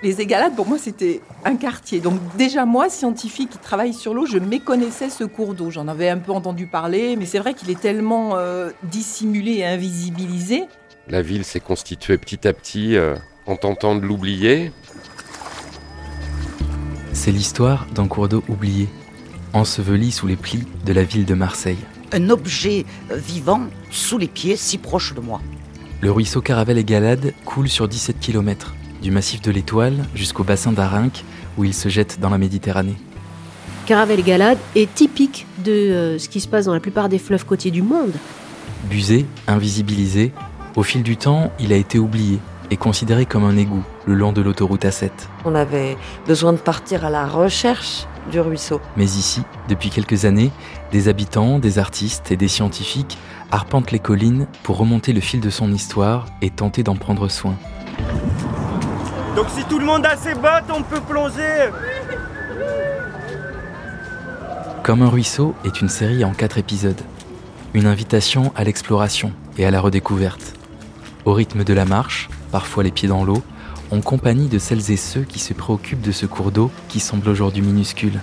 Les Égalades, pour moi, c'était un quartier. Donc déjà, moi, scientifique qui travaille sur l'eau, je méconnaissais ce cours d'eau. J'en avais un peu entendu parler, mais c'est vrai qu'il est tellement euh, dissimulé et invisibilisé. La ville s'est constituée petit à petit euh, en tentant de l'oublier. C'est l'histoire d'un cours d'eau oublié, enseveli sous les plis de la ville de Marseille. Un objet euh, vivant sous les pieds, si proche de moi. Le ruisseau Caravelle et Galade coule sur 17 km, du massif de l'Étoile jusqu'au bassin d'Arinque, où il se jette dans la Méditerranée. Caravelle Galade est typique de euh, ce qui se passe dans la plupart des fleuves côtiers du monde. Busé, invisibilisé, au fil du temps, il a été oublié et considéré comme un égout le long de l'autoroute A7. On avait besoin de partir à la recherche du ruisseau. Mais ici, depuis quelques années, des habitants, des artistes et des scientifiques arpentent les collines pour remonter le fil de son histoire et tenter d'en prendre soin. Donc si tout le monde a ses bottes, on peut plonger Comme un ruisseau est une série en quatre épisodes. Une invitation à l'exploration et à la redécouverte. Au rythme de la marche, parfois les pieds dans l'eau, en compagnie de celles et ceux qui se préoccupent de ce cours d'eau qui semble aujourd'hui minuscule.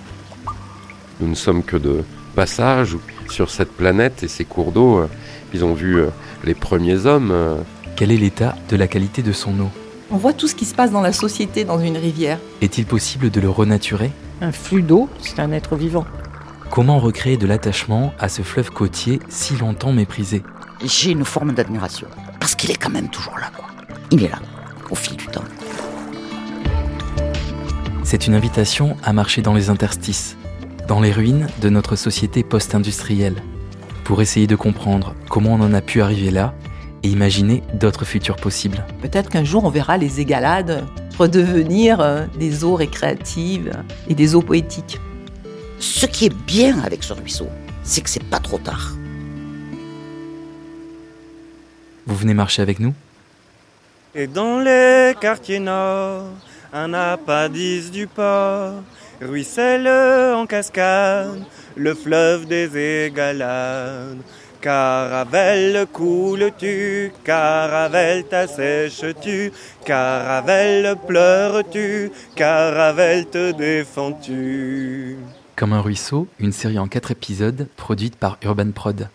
Nous ne sommes que de passage sur cette planète et ces cours d'eau. Ils ont vu euh, les premiers hommes. euh, Quel est l'état de la qualité de son eau? On voit tout ce qui se passe dans la société dans une rivière. Est-il possible de le renaturer? Un flux d'eau, c'est un être vivant. Comment recréer de l'attachement à ce fleuve côtier si longtemps méprisé? J'ai une forme d'admiration. Parce qu'il est quand même toujours là, quoi. Il est là, au fil du temps. C'est une invitation à marcher dans les interstices, dans les ruines de notre société post-industrielle, pour essayer de comprendre comment on en a pu arriver là et imaginer d'autres futurs possibles. Peut-être qu'un jour, on verra les Égalades redevenir euh, des eaux récréatives et des eaux poétiques. Ce qui est bien avec ce ruisseau, c'est que c'est pas trop tard. Vous venez marcher avec nous? Et dans les quartiers nord, un appendice du port, ruisselle en cascade, le fleuve des Égalades. Caravelle coules-tu, caravelle t'assèches-tu, caravelle pleures-tu, caravelle te défends-tu? Comme un ruisseau, une série en quatre épisodes produite par Urban Prod.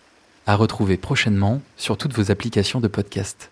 À retrouver prochainement sur toutes vos applications de podcast.